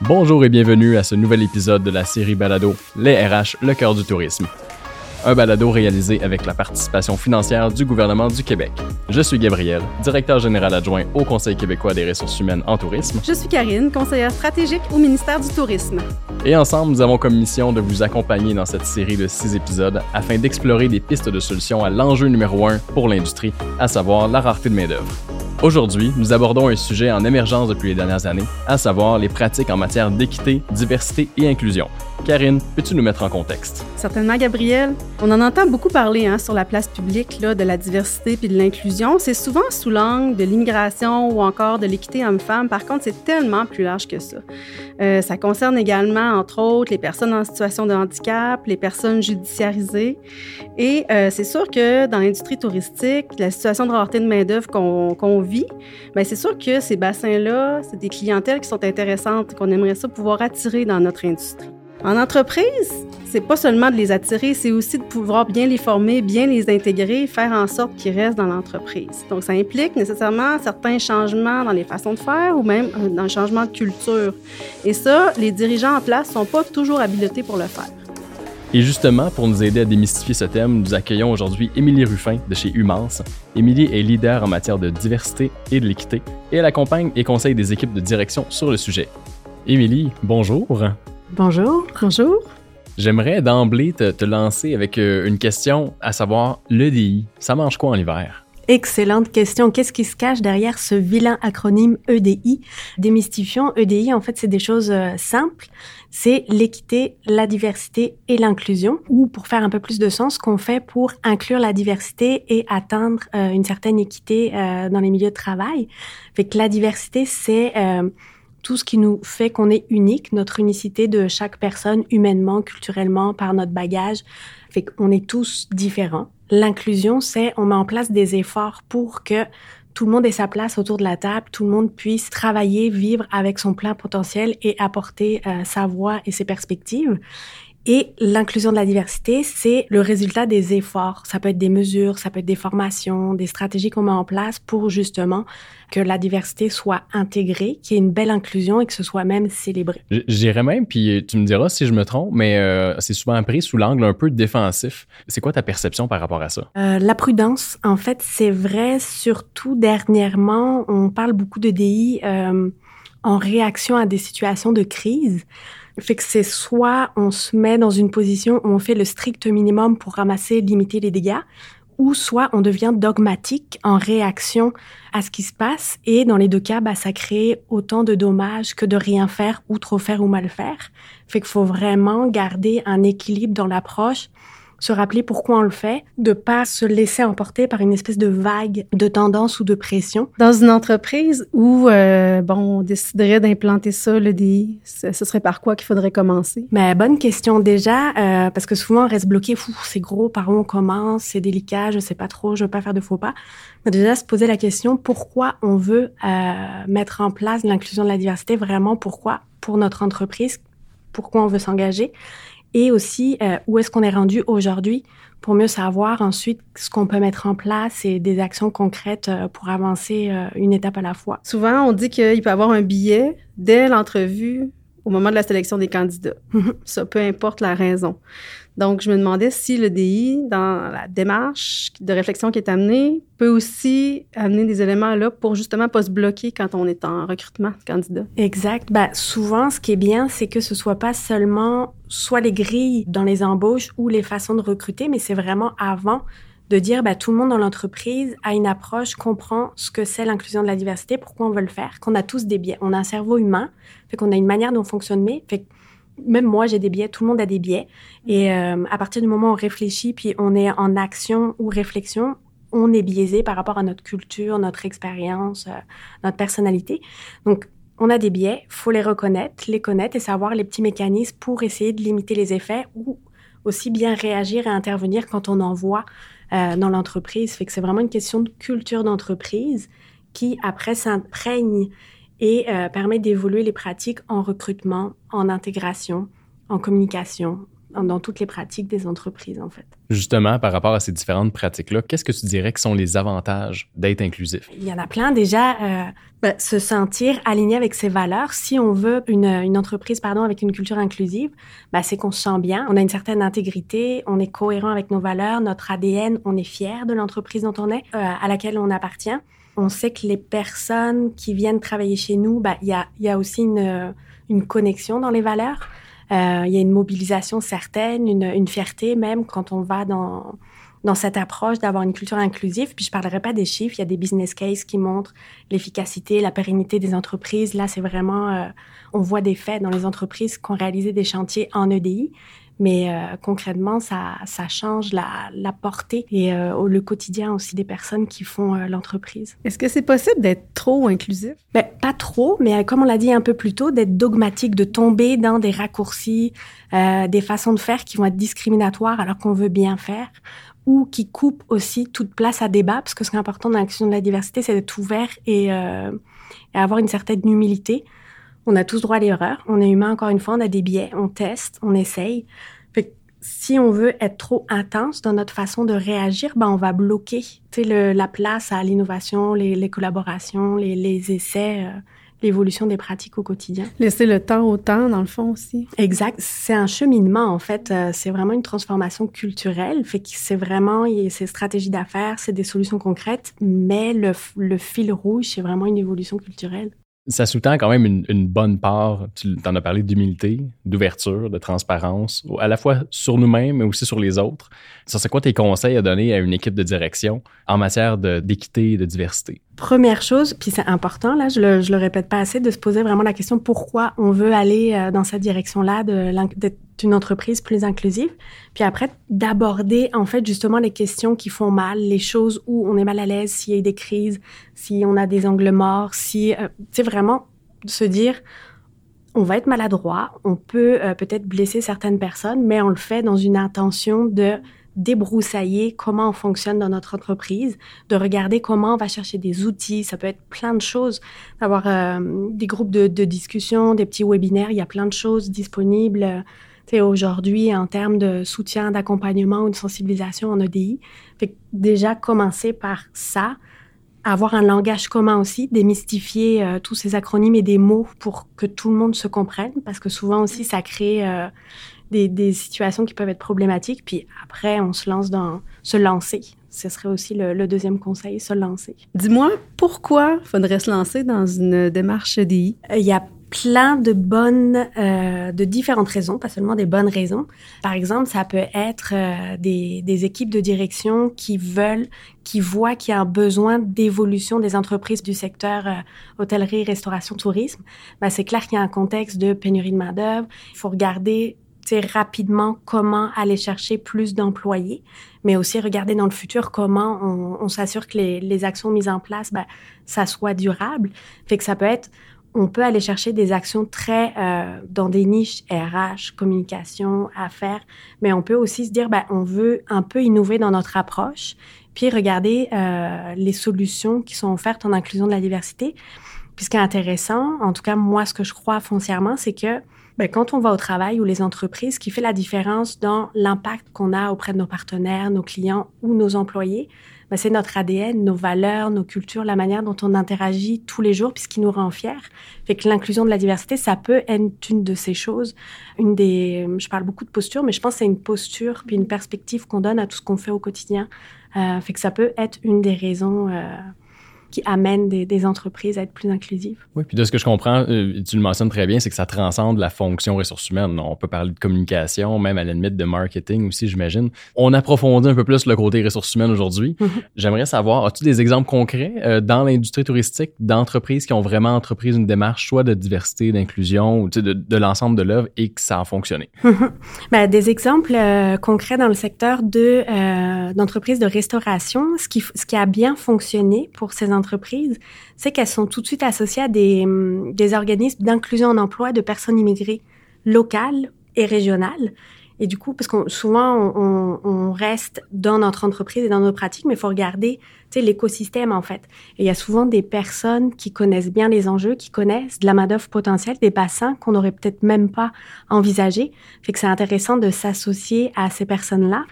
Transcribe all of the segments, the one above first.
Bonjour et bienvenue à ce nouvel épisode de la série Balado Les RH, le cœur du tourisme. Un balado réalisé avec la participation financière du gouvernement du Québec. Je suis Gabriel, directeur général adjoint au Conseil québécois des ressources humaines en tourisme. Je suis Karine, conseillère stratégique au ministère du Tourisme. Et ensemble, nous avons comme mission de vous accompagner dans cette série de six épisodes afin d'explorer des pistes de solutions à l'enjeu numéro un pour l'industrie, à savoir la rareté de main-d'œuvre. Aujourd'hui, nous abordons un sujet en émergence depuis les dernières années, à savoir les pratiques en matière d'équité, diversité et inclusion. Karine, peux-tu nous mettre en contexte? Certainement, Gabriel. On en entend beaucoup parler hein, sur la place publique là, de la diversité puis de l'inclusion. C'est souvent sous l'angle de l'immigration ou encore de l'équité homme-femme. Par contre, c'est tellement plus large que ça. Euh, ça concerne également, entre autres, les personnes en situation de handicap, les personnes judiciarisées. Et euh, c'est sûr que dans l'industrie touristique, la situation de rareté de main-d'œuvre qu'on vit, bien, c'est sûr que ces bassins-là, c'est des clientèles qui sont intéressantes, qu'on aimerait ça pouvoir attirer dans notre industrie. En entreprise, c'est pas seulement de les attirer, c'est aussi de pouvoir bien les former, bien les intégrer, faire en sorte qu'ils restent dans l'entreprise. Donc, ça implique nécessairement certains changements dans les façons de faire ou même un changement de culture. Et ça, les dirigeants en place sont pas toujours habilités pour le faire. Et justement, pour nous aider à démystifier ce thème, nous accueillons aujourd'hui Émilie Ruffin de chez Humance. Émilie est leader en matière de diversité et de l'équité et elle accompagne et conseille des équipes de direction sur le sujet. Émilie, bonjour. Bonjour. Bonjour. J'aimerais d'emblée te, lancer avec euh, une question, à savoir l'EDI. Ça mange quoi en hiver? Excellente question. Qu'est-ce qui se cache derrière ce vilain acronyme EDI Démystifions. EDI, en fait, c'est des choses euh, simples. C'est l'équité, la diversité et l'inclusion. Ou pour faire un peu plus de sens, qu'on fait pour inclure la diversité et atteindre euh, une certaine équité dans les milieux de travail. Fait que la diversité, c'est tout ce qui nous fait qu'on est unique, notre unicité de chaque personne humainement, culturellement, par notre bagage, fait qu'on est tous différents. L'inclusion, c'est on met en place des efforts pour que tout le monde ait sa place autour de la table, tout le monde puisse travailler, vivre avec son plein potentiel et apporter euh, sa voix et ses perspectives. Et l'inclusion de la diversité, c'est le résultat des efforts. Ça peut être des mesures, ça peut être des formations, des stratégies qu'on met en place pour justement que la diversité soit intégrée, qu'il y ait une belle inclusion et que ce soit même célébré. J'irais même, puis tu me diras si je me trompe, mais euh, c'est souvent pris sous l'angle un peu défensif. C'est quoi ta perception par rapport à ça? Euh, la prudence, en fait, c'est vrai, surtout dernièrement, on parle beaucoup de DI euh, en réaction à des situations de crise. Fait que c'est soit on se met dans une position où on fait le strict minimum pour ramasser, limiter les dégâts, ou soit on devient dogmatique en réaction à ce qui se passe. Et dans les deux cas, bah, ça crée autant de dommages que de rien faire ou trop faire ou mal faire. Fait qu'il faut vraiment garder un équilibre dans l'approche se rappeler pourquoi on le fait, de pas se laisser emporter par une espèce de vague de tendance ou de pression. Dans une entreprise où euh, bon, on déciderait d'implanter ça, le DI, ce serait par quoi qu'il faudrait commencer? Mais bonne question déjà, euh, parce que souvent on reste bloqué. Fou, c'est gros, par où on commence C'est délicat, je sais pas trop, je veux pas faire de faux pas. Mais déjà se poser la question pourquoi on veut euh, mettre en place l'inclusion de la diversité, vraiment pourquoi? Pour notre entreprise, pourquoi on veut s'engager? Et aussi euh, où est-ce qu'on est rendu aujourd'hui pour mieux savoir ensuite ce qu'on peut mettre en place et des actions concrètes euh, pour avancer euh, une étape à la fois? Souvent, on dit qu'il peut y avoir un billet dès l'entrevue au moment de la sélection des candidats. Ça, peu importe la raison. Donc, je me demandais si le DI, dans la démarche de réflexion qui est amenée, peut aussi amener des éléments là pour justement pas se bloquer quand on est en recrutement de. Exact. Ben, souvent, ce qui est bien, c'est que ce soit pas seulement soit les grilles dans les embauches ou les façons de recruter, mais c'est vraiment avant de dire ben, tout le monde dans l'entreprise a une approche, comprend ce que c'est l'inclusion de la diversité, pourquoi on veut le faire, qu'on a tous des biais. On a un cerveau humain, fait qu'on a une manière dont on fonctionne, mais fait même moi, j'ai des biais, tout le monde a des biais. Et euh, à partir du moment où on réfléchit, puis on est en action ou réflexion, on est biaisé par rapport à notre culture, notre expérience, euh, notre personnalité. Donc, on a des biais, faut les reconnaître, les connaître et savoir les petits mécanismes pour essayer de limiter les effets ou aussi bien réagir et intervenir quand on en voit euh, dans l'entreprise. Fait que c'est vraiment une question de culture d'entreprise qui après s'imprègne et euh, permet d'évoluer les pratiques en recrutement, en intégration, en communication, dans toutes les pratiques des entreprises, en fait. Justement, par rapport à ces différentes pratiques-là, qu'est-ce que tu dirais que sont les avantages d'être inclusif? Il y en a plein. Déjà, euh, ben, se sentir aligné avec ses valeurs. Si on veut une, une entreprise pardon, avec une culture inclusive, ben, c'est qu'on se sent bien, on a une certaine intégrité, on est cohérent avec nos valeurs, notre ADN, on est fier de l'entreprise dont on est, euh, à laquelle on appartient. On sait que les personnes qui viennent travailler chez nous, ben, il y, a, y a aussi une, une connexion dans les valeurs. Euh, il y a une mobilisation certaine, une, une, fierté même quand on va dans, dans cette approche d'avoir une culture inclusive. Puis je parlerai pas des chiffres, il y a des business cases qui montrent l'efficacité, la pérennité des entreprises. Là, c'est vraiment, euh, on voit des faits dans les entreprises qui ont réalisé des chantiers en EDI. Mais euh, concrètement, ça, ça change la, la portée et euh, le quotidien aussi des personnes qui font euh, l'entreprise. Est-ce que c'est possible d'être trop inclusif? Ben, pas trop, mais euh, comme on l'a dit un peu plus tôt, d'être dogmatique, de tomber dans des raccourcis, euh, des façons de faire qui vont être discriminatoires alors qu'on veut bien faire ou qui coupent aussi toute place à débat, parce que ce qui est important dans l'inclusion de la diversité, c'est d'être ouvert et, et avoir une certaine humilité. On a tous droit à l'erreur. On est humain, encore une fois, on a des biais, on teste, on essaye. Fait que si on veut être trop intense dans notre façon de réagir, ben on va bloquer le, la place à l'innovation, les, les, collaborations, les, les essais, euh, l'évolution des pratiques au quotidien. Laisser le temps au temps, dans le fond aussi. Exact. C'est un cheminement, en fait. Euh, c'est vraiment une transformation culturelle. Fait que c'est vraiment, c'est stratégie d'affaires, c'est des solutions concrètes, mais le, le fil rouge, c'est vraiment une évolution culturelle ça sous-tend quand même une, bonne part, tu en as parlé d'humilité, d'ouverture, de transparence, à la fois sur nous-mêmes, mais aussi sur les autres. Ça, c'est quoi tes conseils à donner à une équipe de direction en matière d'équité et de diversité? Première chose, puis c'est important, là, je le, je le répète pas assez, de se poser vraiment la question pourquoi on veut aller euh, dans cette direction-là, d'être une entreprise plus inclusive? Puis après, d'aborder, en fait, justement les questions qui font mal, les choses où on est mal à l'aise, s'il y a des crises, si on a des angles morts, si, euh, tu sais, vraiment se dire, on va être maladroit, on peut euh, peut-être blesser certaines personnes, mais on le fait dans une intention de débroussailler comment on fonctionne dans notre entreprise, de regarder comment on va chercher des outils, ça peut être plein de choses, d'avoir euh, des groupes de, de, discussion, des petits webinaires, il y a plein de choses disponibles euh, aujourd'hui en termes de soutien, d'accompagnement ou de sensibilisation en EDI. Fait déjà commencer par ça, avoir un langage commun aussi, démystifier euh, tous ces acronymes et des mots pour que tout le monde se comprenne, parce que souvent aussi ça crée des, des, situations qui peuvent être problématiques. Puis après, on se lance dans se lancer. Ce serait aussi le, le deuxième conseil, se lancer. Dis-moi, pourquoi faudrait se lancer dans une démarche EDI? Il y a plein de bonnes, euh, de différentes raisons, pas seulement des bonnes raisons. Par exemple, ça peut être euh, des, des, équipes de direction qui veulent, qui voient qu'il y a un besoin d'évolution des entreprises du secteur euh, hôtellerie, restauration, tourisme. Ben, c'est clair qu'il y a un contexte de pénurie de main d'œuvre. Il faut regarder rapidement comment aller chercher plus d'employés, mais aussi regarder dans le futur comment on, s'assure que les, les, actions mises en place, ben, ça soit durable. Fait que ça peut être on peut aller chercher des actions très euh, dans des niches RH, communication, affaires, mais on peut aussi se dire, ben, on veut un peu innover dans notre approche, puis regarder euh, les solutions qui sont offertes en inclusion de la diversité. Puis est intéressant, en tout cas moi, ce que je crois foncièrement, c'est que ben, quand on va au travail ou les entreprises, ce qui fait la différence dans l'impact qu'on a auprès de nos partenaires, nos clients ou nos employés, ben, c'est notre ADN, nos valeurs, nos cultures, la manière dont on interagit tous les jours, puis ce qui nous rend fiers. Fait que l'inclusion de la diversité, ça peut être une de ces choses. Une des, je parle beaucoup de posture, mais je pense que c'est une posture puis une perspective qu'on donne à tout ce qu'on fait au quotidien. Euh, fait que ça peut être une des raisons. Euh, qui amène des, des, entreprises à être plus inclusives. Oui, puis de ce que je comprends, euh, tu le mentionnes très bien, c'est que ça transcende la fonction ressources humaines. On peut parler de communication, même à la limite de marketing aussi, j'imagine. On approfondit un peu plus le côté ressources humaines aujourd'hui. Mm -hmm. J'aimerais savoir, as-tu des exemples concrets euh, dans l'industrie touristique d'entreprises qui ont vraiment entrepris une démarche soit de diversité, d'inclusion, ou de, de l'ensemble de l'œuvre et que ça a fonctionné? ben, des exemples euh, concrets dans le secteur de euh, d'entreprises de restauration, ce qui, ce qui a bien fonctionné pour ces entreprises c'est qu'elles sont tout de suite associées à des, des organismes d'inclusion en emploi de personnes immigrées locales et régionales. Et du coup, parce que souvent, on, reste dans notre entreprise et dans nos pratiques, mais il faut regarder l'écosystème, en fait. Et il y a souvent des personnes qui connaissent bien les enjeux, qui connaissent de la main-d'œuvre potentielle, des bassins qu'on n'aurait peut-être même pas envisagés. Fait que c'est intéressant de s'associer à ces personnes-là.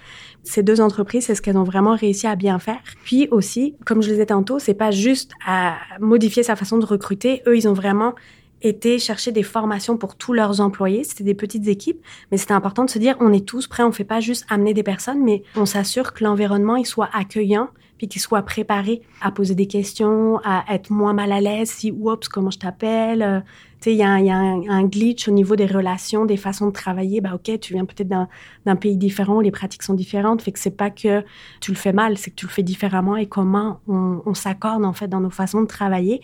Ces deux entreprises, c'est ce qu'elles ont vraiment réussi à bien faire. Puis aussi, comme je le disais tantôt, c'est pas juste à modifier sa façon de recruter. Eux, ils ont vraiment été chercher des formations pour tous leurs employés. C'était des petites équipes, mais c'était important de se dire on est tous prêts, on fait pas juste amener des personnes, mais on s'assure que l'environnement il soit accueillant puis qu'il soit préparé à poser des questions, à être moins mal à l'aise si oups comment je t'appelle. Euh, tu sais, il y a, un, glitch au niveau des relations, des façons de travailler. Bah ok, tu viens peut-être d'un pays différent, les pratiques sont différentes, fait que c'est pas que tu le fais mal, c'est que tu le fais différemment et comment on, on s'accorde en fait dans nos façons de travailler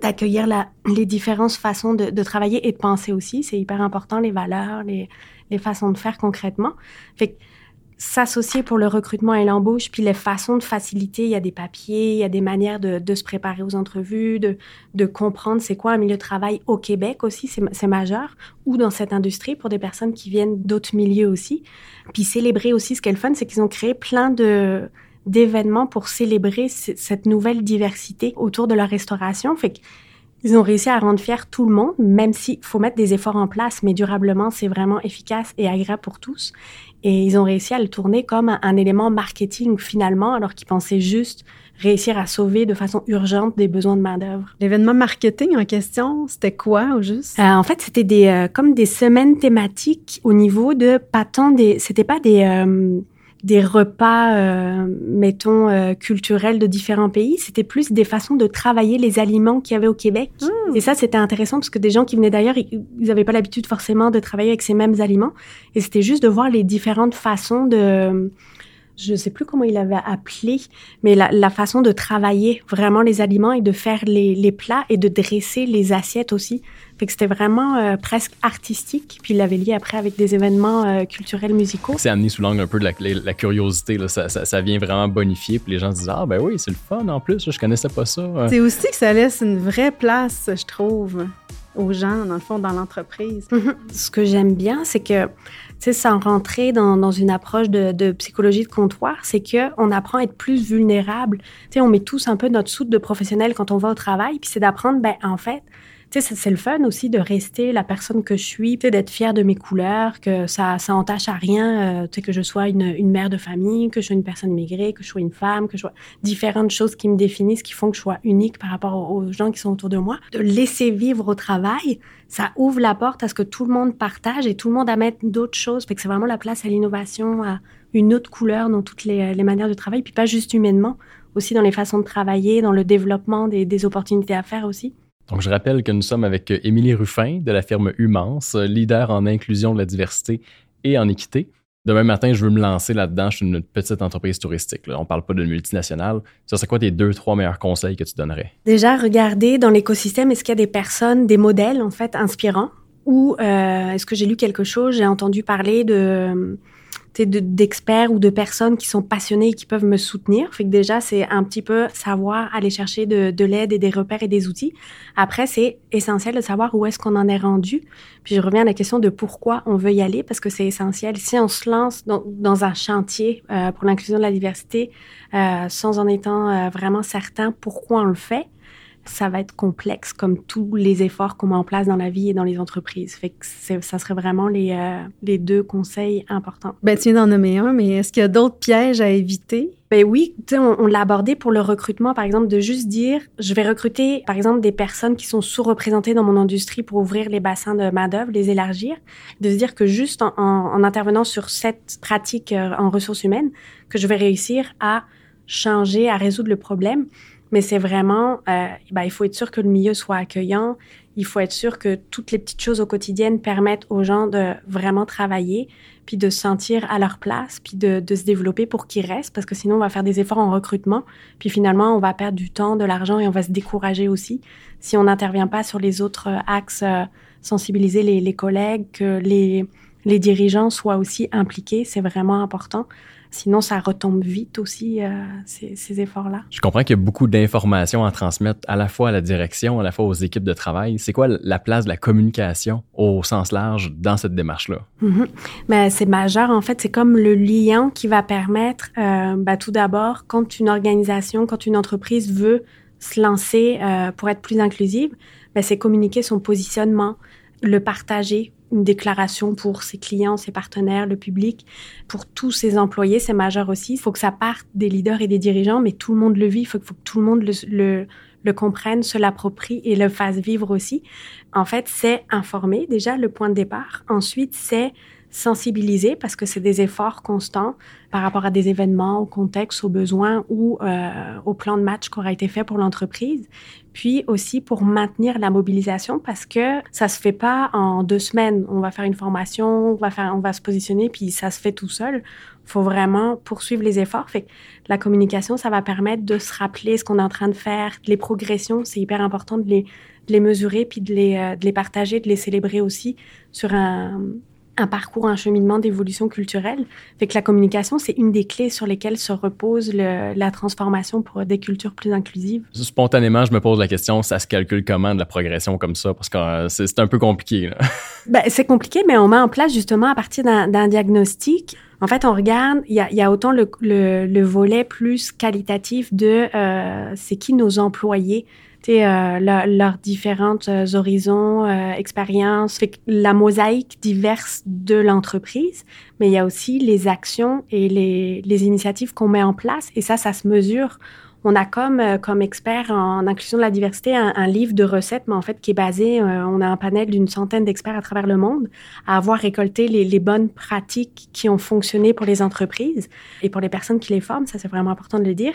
d'accueillir les différentes façons de, travailler et de penser aussi. C'est hyper important, les valeurs, les, les, façons de faire concrètement. Fait s'associer pour le recrutement et l'embauche, puis les façons de faciliter, il y a des papiers, il y a des manières de, de se préparer aux entrevues, de, de comprendre c'est quoi un milieu de travail au Québec aussi, c'est majeur, ou dans cette industrie pour des personnes qui viennent d'autres milieux aussi. Puis célébrer aussi, ce qu'est le fun, c'est qu'ils ont créé plein de d'événements pour célébrer cette nouvelle diversité autour de leur restauration. Fait qu'ils ont réussi à rendre fier tout le monde, même s'il faut mettre des efforts en place, mais durablement, c'est vraiment efficace et agréable pour tous. Et ils ont réussi à le tourner comme un, élément marketing finalement, alors qu'ils pensaient juste réussir à sauver de façon urgente des besoins de main-d'œuvre. L'événement marketing en question, c'était quoi au juste? Euh, en fait, c'était des euh, comme des semaines thématiques au niveau de pas tant des. C'était pas des. Euh, des repas, euh, mettons, euh, culturels de différents pays. C'était plus des façons de travailler les aliments qu'il y avait au Québec. Mmh. Et ça, c'était intéressant parce que des gens qui venaient d'ailleurs, ils n'avaient pas l'habitude forcément de travailler avec ces mêmes aliments. Et c'était juste de voir les différentes façons de je ne sais plus comment il avait appelé, mais la, façon de travailler vraiment les aliments et de faire les, plats et de dresser les assiettes aussi. Fait que c'était vraiment euh, presque artistique. Puis il l'avait lié après avec des événements euh, culturels musicaux. C'est amené sous l'angle un peu de la, curiosité. Là. Ça, ça, vient vraiment bonifier. Puis les gens se disent Ah, ben oui, c'est le fun en plus. Je connaissais pas ça. C'est aussi que ça laisse une vraie place, je trouve aux gens, dans le fond, dans l'entreprise. Mhm. Ce que j'aime bien, c'est que sais, sans rentrer dans, dans une approche de, de, psychologie de comptoir, c'est que on apprend à être plus vulnérable. Tu sais, on met tous un peu notre soute de professionnel quand on va au travail, puis c'est d'apprendre, ben en fait, tu sais, c'est le fun aussi de rester la personne que je suis, d'être fière de mes couleurs, que ça, ça entache à rien, euh, tu sais, que je sois une, une, mère de famille, que je sois une personne migrée, que je sois une femme, que je sois différentes choses qui me définissent, qui font que je sois unique par rapport aux, gens qui sont autour de moi. De laisser vivre au travail, ça ouvre la porte à ce que tout le monde partage et tout le monde amène d'autres choses. Fait que c'est vraiment la place à l'innovation, à une autre couleur dans toutes les, les manières de travail, puis pas juste humainement, aussi dans les façons de travailler, dans le développement des, des opportunités à faire aussi. Donc, je rappelle que nous sommes avec euh, Émilie Ruffin de la firme Humance, euh, leader en inclusion de la diversité et en équité. Demain matin, je veux me lancer là-dedans. Je suis une petite entreprise touristique. On ne parle pas d'une multinationale. Ça, c'est quoi tes deux, trois meilleurs conseils que tu donnerais? Déjà, regarder dans l'écosystème, est-ce qu'il y a des personnes, des modèles, en fait, inspirants? Ou euh, est-ce que j'ai lu quelque chose, j'ai entendu parler de d'experts ou de personnes qui sont passionnées et qui peuvent me soutenir. Fait que déjà, c'est un petit peu savoir aller chercher de, de l'aide et des repères et des outils. Après, c'est essentiel de savoir où est-ce qu'on en est rendu. Puis je reviens à la question de pourquoi on veut y aller, parce que c'est essentiel. Si on se lance dans, un chantier euh, pour l'inclusion de la diversité euh, sans en étant euh, vraiment certain pourquoi on le fait, ça va être complexe comme tous les efforts qu'on met en place dans la vie et dans les entreprises. Fait que ça serait vraiment les, euh, les deux conseils importants. Ben, tu viens d'en nommer un, mais est-ce qu'il y a d'autres pièges à éviter? Ben oui, tu sais, on, on l'a abordé pour le recrutement, par exemple, de juste dire, je vais recruter, par exemple, des personnes qui sont sous-représentées dans mon industrie pour ouvrir les bassins de main-d'œuvre, les élargir, de se dire que juste en, en, intervenant sur cette pratique euh, en ressources humaines, que je vais réussir à changer, à résoudre le problème. Mais c'est vraiment, euh, ben, il faut être sûr que le milieu soit accueillant. Il faut être sûr que toutes les petites choses au quotidien permettent aux gens de vraiment travailler, puis de se sentir à leur place, puis de, de se développer pour qu'ils restent, parce que sinon on va faire des efforts en recrutement, puis finalement on va perdre du temps, de l'argent et on va se décourager aussi si on n'intervient pas sur les autres euh, axes, euh, sensibiliser les, les collègues, que les, les dirigeants soient aussi impliqués, c'est vraiment important. Sinon, ça retombe vite aussi, euh, ces, ces efforts-là. Je comprends qu'il y a beaucoup d'informations à transmettre à la fois à la direction, à la fois aux équipes de travail. C'est quoi la place de la communication au sens large dans cette démarche-là? Mm ben, c'est majeur. En fait, c'est comme le lien qui va permettre, euh, ben, tout d'abord, quand une organisation, quand une entreprise veut se lancer euh, pour être plus inclusive, ben, c'est communiquer son positionnement, le partager une déclaration pour ses clients, ses partenaires, le public, pour tous ses employés, c'est majeur aussi. Il faut que ça parte des leaders et des dirigeants, mais tout le monde le vit. Il faut, que tout le monde le comprenne, se l'approprie et le fasse vivre aussi. En fait, c'est informer déjà le point de départ. Ensuite, c'est sensibiliser parce que c'est des efforts constants par rapport à des événements, au contexte, aux besoins ou euh, au plan de match qui aura été fait pour l'entreprise. Puis aussi pour maintenir la mobilisation parce que ça se fait pas en deux semaines. On va faire une formation, on va faire, on va se positionner puis ça se fait tout seul. Faut vraiment poursuivre les efforts. Fait la communication, ça va permettre de se rappeler ce qu'on est en train de faire, les progressions. C'est hyper important de les, de les mesurer puis de les, euh, de les partager, de les célébrer aussi sur un, un parcours, un cheminement d'évolution culturelle. Fait que la communication, c'est une des clés sur lesquelles se repose le, la transformation pour des cultures plus inclusives. Spontanément, je me pose la question, ça se calcule comment de la progression comme ça? Parce que euh, c'est un peu compliqué. Ben, c'est compliqué, mais on met en place justement à partir d'un diagnostic. En fait, on regarde, il y a, y a, autant le, le, le, volet plus qualitatif de euh, c'est qui nos employés, leurs différentes euh, horizons, euh, expériences, la mosaïque diverse de l'entreprise, mais il y a aussi les actions et les, les initiatives qu'on met en place, et ça, ça se mesure on a comme, euh, comme expert en inclusion de la diversité un, livre de recettes, mais en fait qui est basé, euh, on a un panel d'une centaine d'experts à travers le monde à avoir récolté les, les, bonnes pratiques qui ont fonctionné pour les entreprises et pour les personnes qui les forment, ça c'est vraiment important de le dire.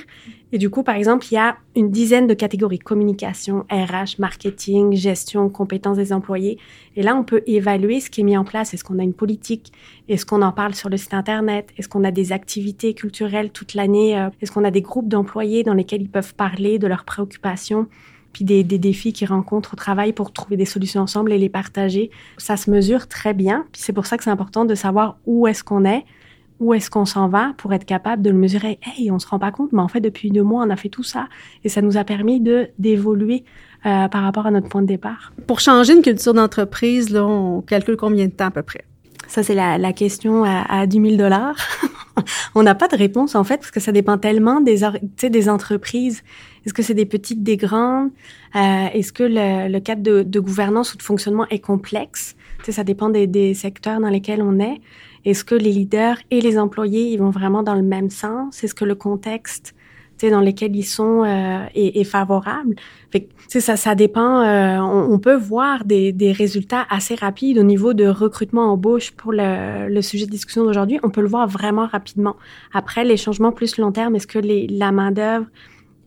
Et du coup, par exemple, il y a une dizaine de catégories, communication, RH, marketing, gestion, compétences des employés. Et là, on peut évaluer ce qui est mis en place. Est-ce qu'on a une politique? Est-ce qu'on en parle sur le site Internet? Est-ce qu'on a des activités culturelles toute l'année? Euh, est-ce qu'on a des groupes d'employés dans lesquels ils peuvent parler de leurs préoccupations? puis des, défis qu'ils rencontrent au travail pour trouver des solutions ensemble et les partager. Ça se mesure très bien. Puis c'est pour ça que c'est important de savoir où est-ce qu'on est, où est-ce qu'on s'en va pour être capable de le mesurer? Hey, on se rend pas compte, mais en fait, depuis deux mois, on a fait tout ça. Et ça nous a permis de d'évoluer euh, par rapport à notre point de départ. Pour changer une culture d'entreprise, là, on calcule combien de temps à peu près? Ça, c'est la, la, question à, à 10 000 dollars. on n'a pas de réponse, en fait, parce que ça dépend tellement des, des entreprises. Est-ce que c'est des petites, des grandes? Euh, Est-ce que le, le cadre de, de, gouvernance ou de fonctionnement est complexe? sais, ça dépend des, des secteurs dans lesquels on est. Est-ce que les leaders et les employés, ils vont vraiment dans le même sens? Est-ce que le contexte dans lesquels ils sont euh, est, est, favorable? Fait que, ça, ça dépend. Euh, on, peut voir des, des, résultats assez rapides au niveau de recrutement embauche pour le, le sujet de discussion d'aujourd'hui. On peut le voir vraiment rapidement. Après, les changements plus long terme, est-ce que les, la main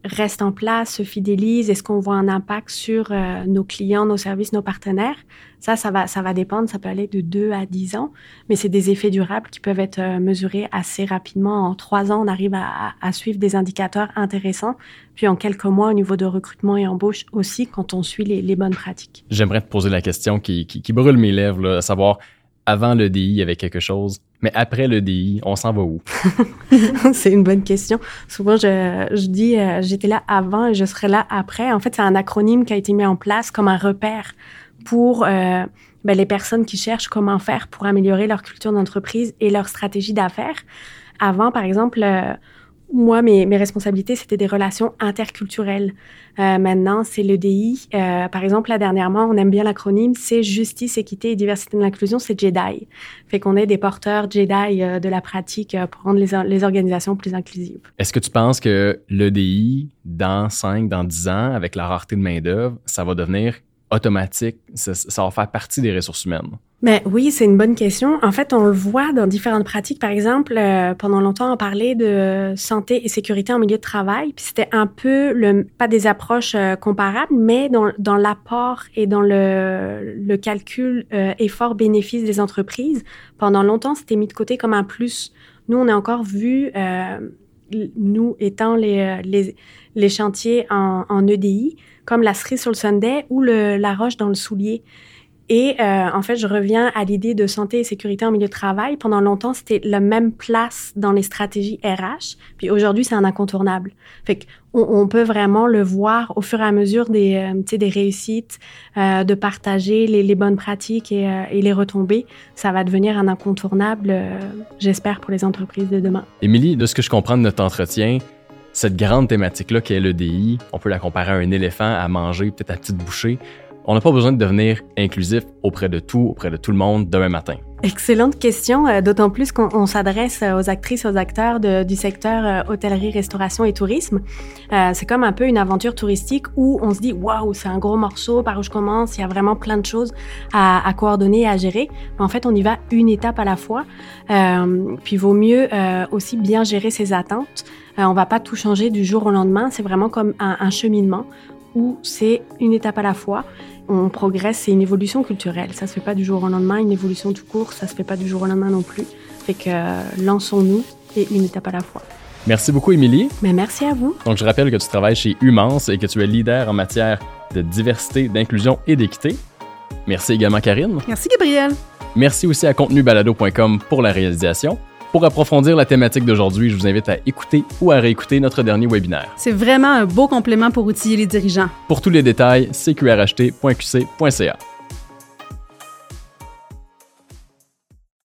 d'œuvre reste en place, se fidélise? Est-ce qu'on voit un impact sur euh, nos clients, nos services, nos partenaires? Ça, ça va, ça va dépendre. Ça peut aller de 2 à 10 ans, mais c'est des effets durables qui peuvent être euh, mesurés assez rapidement. En trois ans, on arrive à, à, suivre des indicateurs intéressants. Puis en quelques mois, au niveau de recrutement et embauche aussi, quand on suit les, les bonnes pratiques. J'aimerais te poser la question qui, qui, qui brûle mes lèvres, là, à savoir, avant le DI, il y avait quelque chose, mais après le DI, on s'en va où? c'est une bonne question. Souvent, je, je dis, euh, j'étais là avant et je serai là après. En fait, c'est un acronyme qui a été mis en place comme un repère pour euh, ben, les personnes qui cherchent comment faire pour améliorer leur culture d'entreprise et leur stratégie d'affaires. Avant, par exemple, euh, moi, mes, mes responsabilités, c'était des relations interculturelles. Euh, maintenant, c'est l'EDI. Euh, par exemple, là, dernièrement, on aime bien l'acronyme, c'est Justice, Équité et Diversité de l'inclusion, c'est JEDI. Fait qu'on est des porteurs JEDI euh, de la pratique euh, pour rendre les, organisations plus inclusives. Est-ce que tu penses que l'EDI, dans 5, dans 10 ans, avec la rareté de main-d'œuvre, ça va devenir automatique, ça, va faire partie des ressources humaines? Mais oui, c'est une bonne question. En fait, on le voit dans différentes pratiques. Par exemple, euh, pendant longtemps, on parlait de santé et sécurité en milieu de travail. Puis c'était un peu le, pas des approches euh, comparables, mais dans, dans l'apport et dans le, le calcul euh, effort-bénéfice des entreprises. Pendant longtemps, c'était mis de côté comme un plus. Nous, on a encore vu, nous étant les, les, les chantiers en, en EDI, comme la cerise sur le Sunday ou la roche dans le soulier. Et euh, en fait, je reviens à l'idée de santé et sécurité en milieu de travail. Pendant longtemps, c'était la même place dans les stratégies RH. Puis aujourd'hui, c'est un incontournable. Fait qu'on on peut vraiment le voir au fur et à mesure des, euh, des réussites, euh, de partager les, bonnes pratiques et, euh, et, les retombées. Ça va devenir un incontournable, j'espère, pour les entreprises de demain. Émilie, de ce que je comprends de notre entretien, cette grande thématique-là qui est l'EDI, on peut la comparer à un éléphant à manger, peut-être à petite bouchée. On n'a pas besoin de devenir inclusif auprès de tout, auprès de tout le monde demain matin. Excellente question, euh, d'autant plus qu'on s'adresse aux actrices, aux acteurs de, du secteur euh, hôtellerie, restauration et tourisme. Euh, c'est comme un peu une aventure touristique où on se dit waouh, c'est un gros morceau, par où je commence, il y a vraiment plein de choses à, à coordonner et à gérer. Mais en fait, on y va une étape à la fois. Euh, puis vaut mieux euh, aussi bien gérer ses attentes. on va pas tout changer du jour au lendemain, c'est vraiment comme un, un cheminement où c'est une étape à la fois. On progresse, c'est une évolution culturelle. Ça se fait pas du jour au lendemain. Une évolution tout court, ça se fait pas du jour au lendemain non plus. Fait que euh, lançons-nous et une étape à la fois. Merci beaucoup, Émilie. Mais merci à vous. Donc, je rappelle que tu travailles chez Humance et que tu es leader en matière de diversité, d'inclusion et d'équité. Merci également, Karine. Merci, Gabriel. Merci aussi à contenubalado.com pour la réalisation. Pour approfondir la thématique d'aujourd'hui, je vous invite à écouter ou à réécouter notre dernier webinaire. C'est vraiment un beau complément pour outiller les dirigeants. Pour tous les détails, cqrht.qc.ca.